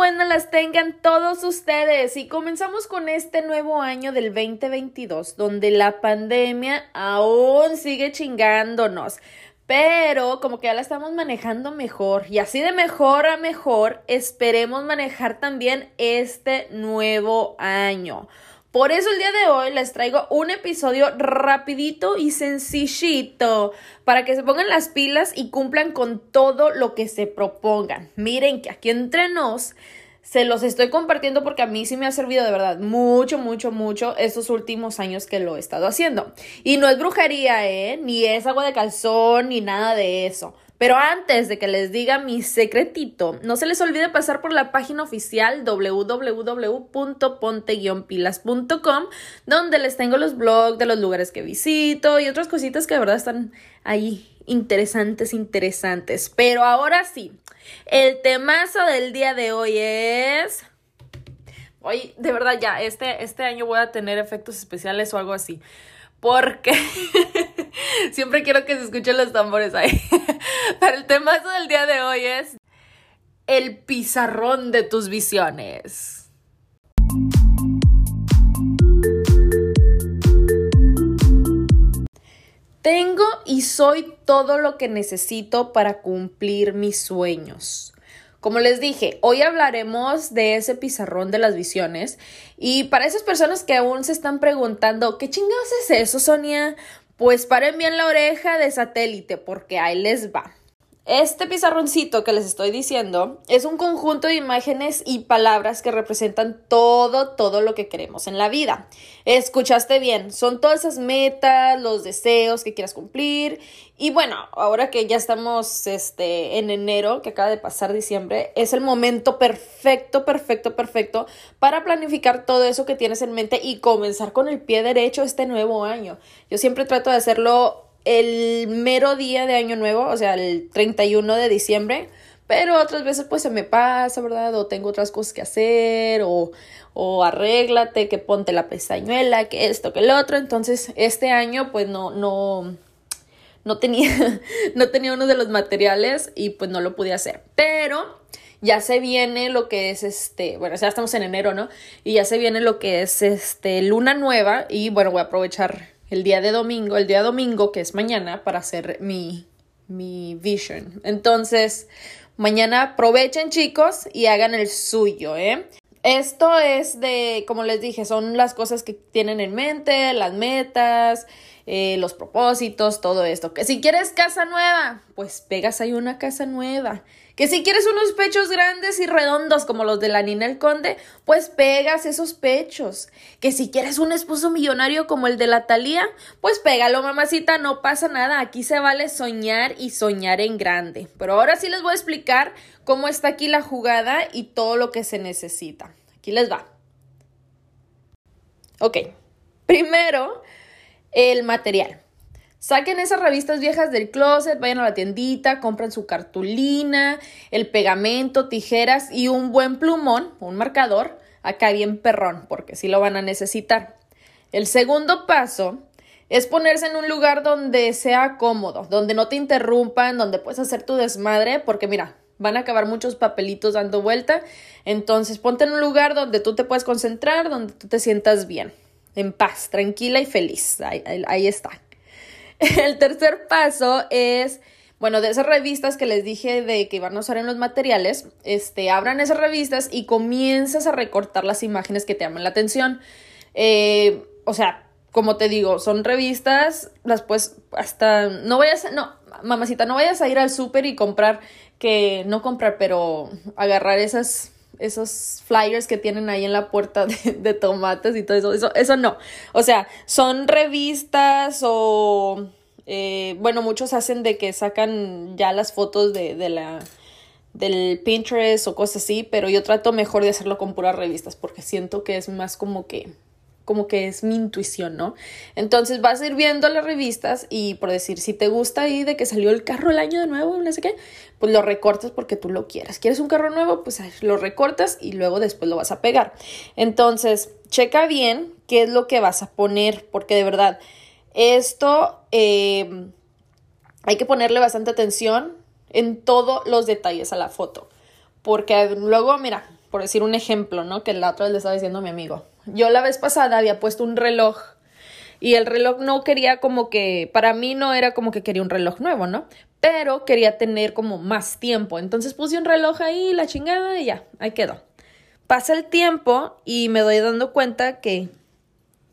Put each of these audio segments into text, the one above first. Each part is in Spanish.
buenas las tengan todos ustedes y comenzamos con este nuevo año del 2022 donde la pandemia aún sigue chingándonos. Pero como que ya la estamos manejando mejor y así de mejor a mejor esperemos manejar también este nuevo año. Por eso el día de hoy les traigo un episodio rapidito y sencillito para que se pongan las pilas y cumplan con todo lo que se propongan. Miren que aquí entre nos se los estoy compartiendo porque a mí sí me ha servido de verdad mucho, mucho, mucho estos últimos años que lo he estado haciendo. Y no es brujería, ¿eh? Ni es agua de calzón, ni nada de eso. Pero antes de que les diga mi secretito, no se les olvide pasar por la página oficial www.ponte-pilas.com, donde les tengo los blogs de los lugares que visito y otras cositas que de verdad están ahí interesantes, interesantes. Pero ahora sí, el temazo del día de hoy es... Hoy, de verdad, ya, este, este año voy a tener efectos especiales o algo así porque siempre quiero que se escuchen los tambores ahí. Pero el temazo del día de hoy es el pizarrón de tus visiones. Tengo y soy todo lo que necesito para cumplir mis sueños. Como les dije, hoy hablaremos de ese pizarrón de las visiones y para esas personas que aún se están preguntando, ¿qué chingados es eso, Sonia? Pues paren bien la oreja de satélite porque ahí les va. Este pizarroncito que les estoy diciendo es un conjunto de imágenes y palabras que representan todo, todo lo que queremos en la vida. Escuchaste bien, son todas esas metas, los deseos que quieras cumplir. Y bueno, ahora que ya estamos este, en enero, que acaba de pasar diciembre, es el momento perfecto, perfecto, perfecto para planificar todo eso que tienes en mente y comenzar con el pie derecho este nuevo año. Yo siempre trato de hacerlo el mero día de Año Nuevo, o sea, el 31 de diciembre, pero otras veces pues se me pasa, ¿verdad? O tengo otras cosas que hacer, o, o arréglate, que ponte la pestañuela, que esto, que el otro. Entonces, este año pues no, no, no tenía, no tenía uno de los materiales y pues no lo pude hacer. Pero ya se viene lo que es este, bueno, ya estamos en enero, ¿no? Y ya se viene lo que es este luna nueva y bueno, voy a aprovechar el día de domingo, el día domingo que es mañana para hacer mi, mi vision. Entonces, mañana aprovechen chicos y hagan el suyo, ¿eh? Esto es de, como les dije, son las cosas que tienen en mente, las metas, eh, los propósitos, todo esto. Que si quieres casa nueva, pues pegas ahí una casa nueva. Que si quieres unos pechos grandes y redondos como los de la Nina el Conde, pues pegas esos pechos. Que si quieres un esposo millonario como el de la Talía, pues pégalo, mamacita, no pasa nada. Aquí se vale soñar y soñar en grande. Pero ahora sí les voy a explicar cómo está aquí la jugada y todo lo que se necesita. Aquí les va. Ok, primero el material. Saquen esas revistas viejas del closet, vayan a la tiendita, compren su cartulina, el pegamento, tijeras y un buen plumón, un marcador, acá bien perrón, porque sí lo van a necesitar. El segundo paso es ponerse en un lugar donde sea cómodo, donde no te interrumpan, donde puedes hacer tu desmadre, porque mira, van a acabar muchos papelitos dando vuelta. Entonces, ponte en un lugar donde tú te puedes concentrar, donde tú te sientas bien, en paz, tranquila y feliz. Ahí, ahí está. El tercer paso es, bueno, de esas revistas que les dije de que iban a usar en los materiales, este, abran esas revistas y comienzas a recortar las imágenes que te llaman la atención. Eh, o sea, como te digo, son revistas, las pues hasta, no vayas, no, mamacita, no vayas a ir al súper y comprar, que, no comprar, pero agarrar esas esos flyers que tienen ahí en la puerta de, tomates y todo eso, eso, eso no. O sea, son revistas o, eh, bueno, muchos hacen de que sacan ya las fotos de, de la del Pinterest o cosas así, pero yo trato mejor de hacerlo con puras revistas porque siento que es más como que como que es mi intuición, ¿no? Entonces vas a ir viendo las revistas y por decir, si te gusta ahí de que salió el carro el año de nuevo, no sé qué, pues lo recortas porque tú lo quieras. ¿Quieres un carro nuevo? Pues lo recortas y luego después lo vas a pegar. Entonces, checa bien qué es lo que vas a poner, porque de verdad, esto eh, hay que ponerle bastante atención en todos los detalles a la foto. Porque luego, mira, por decir un ejemplo, ¿no? Que la otra vez le estaba diciendo a mi amigo. Yo la vez pasada había puesto un reloj y el reloj no quería como que, para mí no era como que quería un reloj nuevo, ¿no? Pero quería tener como más tiempo. Entonces puse un reloj ahí, la chingada y ya, ahí quedó. Pasa el tiempo y me doy dando cuenta que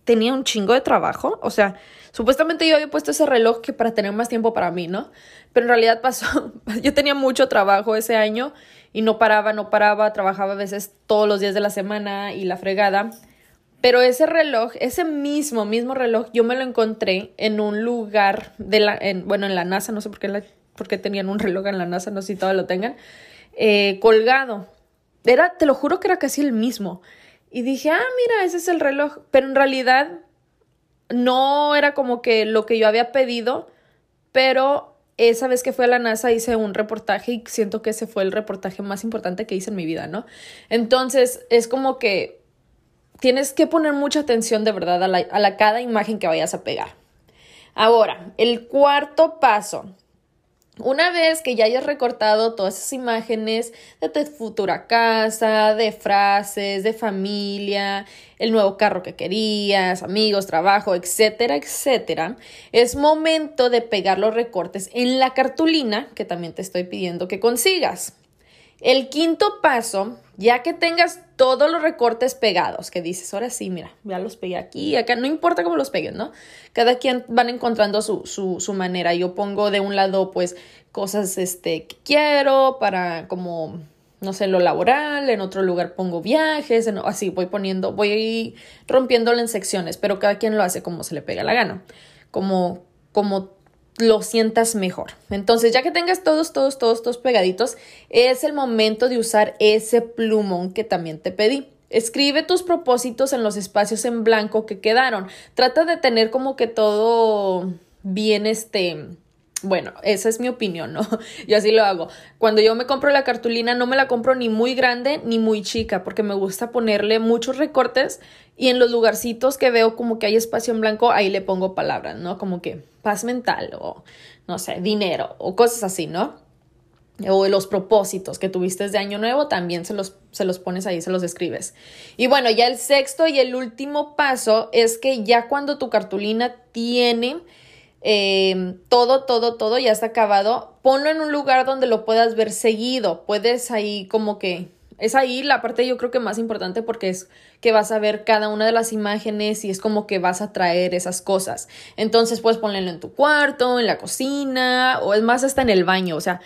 tenía un chingo de trabajo. O sea, supuestamente yo había puesto ese reloj que para tener más tiempo para mí, ¿no? Pero en realidad pasó, yo tenía mucho trabajo ese año y no paraba, no paraba, trabajaba a veces todos los días de la semana y la fregada. Pero ese reloj, ese mismo, mismo reloj, yo me lo encontré en un lugar de la, en, bueno, en la NASA, no sé por qué, la, tenían un reloj en la NASA, no sé si todavía lo tengan, eh, colgado. Era, te lo juro que era casi el mismo. Y dije, ah, mira, ese es el reloj. Pero en realidad no era como que lo que yo había pedido, pero esa vez que fui a la NASA hice un reportaje y siento que ese fue el reportaje más importante que hice en mi vida, ¿no? Entonces es como que tienes que poner mucha atención de verdad a, la, a cada imagen que vayas a pegar. Ahora, el cuarto paso una vez que ya hayas recortado todas esas imágenes de tu futura casa, de frases, de familia, el nuevo carro que querías, amigos, trabajo, etcétera, etcétera, es momento de pegar los recortes en la cartulina que también te estoy pidiendo que consigas. El quinto paso, ya que tengas todos los recortes pegados, que dices, ahora sí, mira, ya los pegué aquí, acá, no importa cómo los peguen, ¿no? Cada quien van encontrando su, su, manera. Yo pongo de un lado, pues, cosas este, que quiero para como, no sé, lo laboral, en otro lugar pongo viajes, así voy poniendo, voy rompiéndolo en secciones, pero cada quien lo hace como se le pega la gana, como, como lo sientas mejor. Entonces, ya que tengas todos, todos, todos, todos pegaditos, es el momento de usar ese plumón que también te pedí. Escribe tus propósitos en los espacios en blanco que quedaron. Trata de tener como que todo bien este bueno, esa es mi opinión, ¿no? Yo así lo hago. Cuando yo me compro la cartulina, no me la compro ni muy grande ni muy chica, porque me gusta ponerle muchos recortes y en los lugarcitos que veo como que hay espacio en blanco, ahí le pongo palabras, ¿no? Como que paz mental o, no sé, dinero o cosas así, ¿no? O los propósitos que tuviste de año nuevo, también se los, se los pones ahí, se los escribes. Y bueno, ya el sexto y el último paso es que ya cuando tu cartulina tiene Em, todo, todo, todo ya está acabado, ponlo en un lugar donde lo puedas ver seguido. Puedes ahí como que es ahí la parte yo creo que más importante porque es que vas a ver cada una de las imágenes y es como que vas a traer esas cosas. Entonces puedes ponerlo en tu cuarto, en la cocina o es más hasta en el baño. O sea,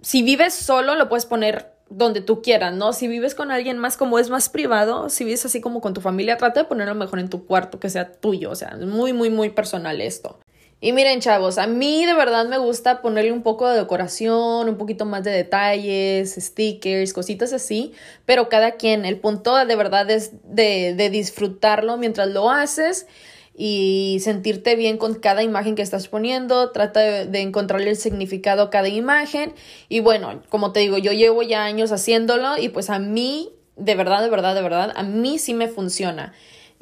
si vives solo lo puedes poner donde tú quieras, ¿no? Si vives con alguien más como es más privado, si vives así como con tu familia, trata de ponerlo mejor en tu cuarto, que sea tuyo. O sea, muy, muy, muy personal esto. Y miren, chavos, a mí de verdad me gusta ponerle un poco de decoración, un poquito más de detalles, stickers, cositas así, pero cada quien, el punto de verdad es de, disfrutarlo mientras lo haces y sentirte bien con cada imagen que estás poniendo, trata de, de, encontrarle el significado a cada imagen y bueno, como te digo, yo llevo ya años haciéndolo y pues a mí, de verdad, de verdad, de verdad, a mí sí me funciona.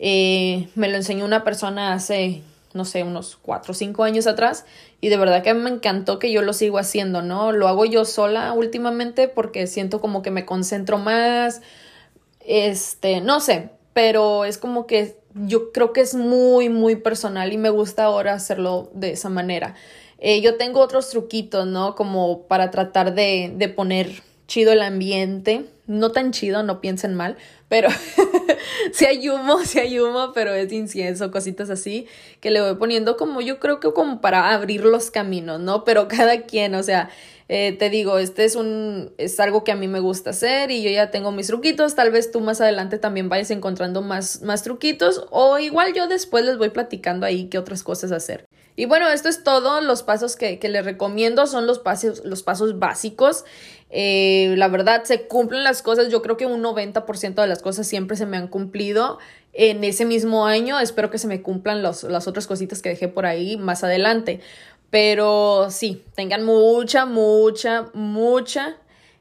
Eh, me lo enseñó una persona hace no sé, unos cuatro o cinco años atrás y de verdad que me encantó que yo lo sigo haciendo, ¿no? Lo hago yo sola últimamente porque siento como que me concentro más, este, no sé, pero es como que yo creo que es muy, muy personal y me gusta ahora hacerlo de esa manera. Eh, yo tengo otros truquitos, ¿no? Como para tratar de, de poner chido el ambiente. No tan chido, no piensen mal, pero si hay humo, si hay humo, pero es incienso, cositas así, que le voy poniendo como yo creo que como para abrir los caminos, ¿no? Pero cada quien, o sea, eh, te digo, este es un, es algo que a mí me gusta hacer y yo ya tengo mis truquitos, tal vez tú más adelante también vayas encontrando más, más truquitos o igual yo después les voy platicando ahí qué otras cosas hacer. Y bueno, esto es todo. Los pasos que, que les recomiendo son los pasos, los pasos básicos. Eh, la verdad, se cumplen las cosas. Yo creo que un 90% de las cosas siempre se me han cumplido en ese mismo año. Espero que se me cumplan las otras cositas que dejé por ahí más adelante. Pero sí, tengan mucha, mucha, mucha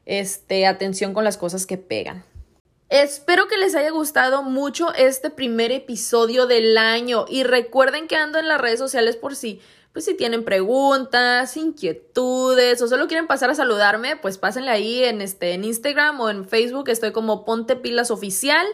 este, atención con las cosas que pegan. Espero que les haya gustado mucho este primer episodio del año y recuerden que ando en las redes sociales por si pues si tienen preguntas, inquietudes o solo quieren pasar a saludarme, pues pásenle ahí en este en Instagram o en Facebook, estoy como Ponte Pilas Oficial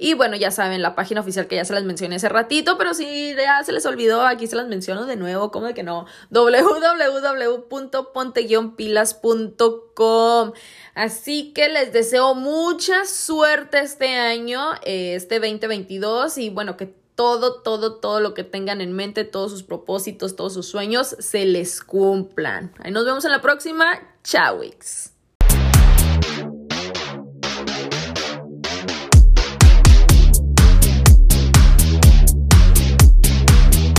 y bueno, ya saben, la página oficial que ya se las mencioné hace ratito, pero si ya se les olvidó, aquí se las menciono de nuevo, como de que no, www.ponte-pilas.com. Así que les deseo mucha suerte este año, eh, este 2022 y bueno, que todo, todo, todo lo que tengan en mente, todos sus propósitos, todos sus sueños, se les cumplan. Ahí nos vemos en la próxima. Chao,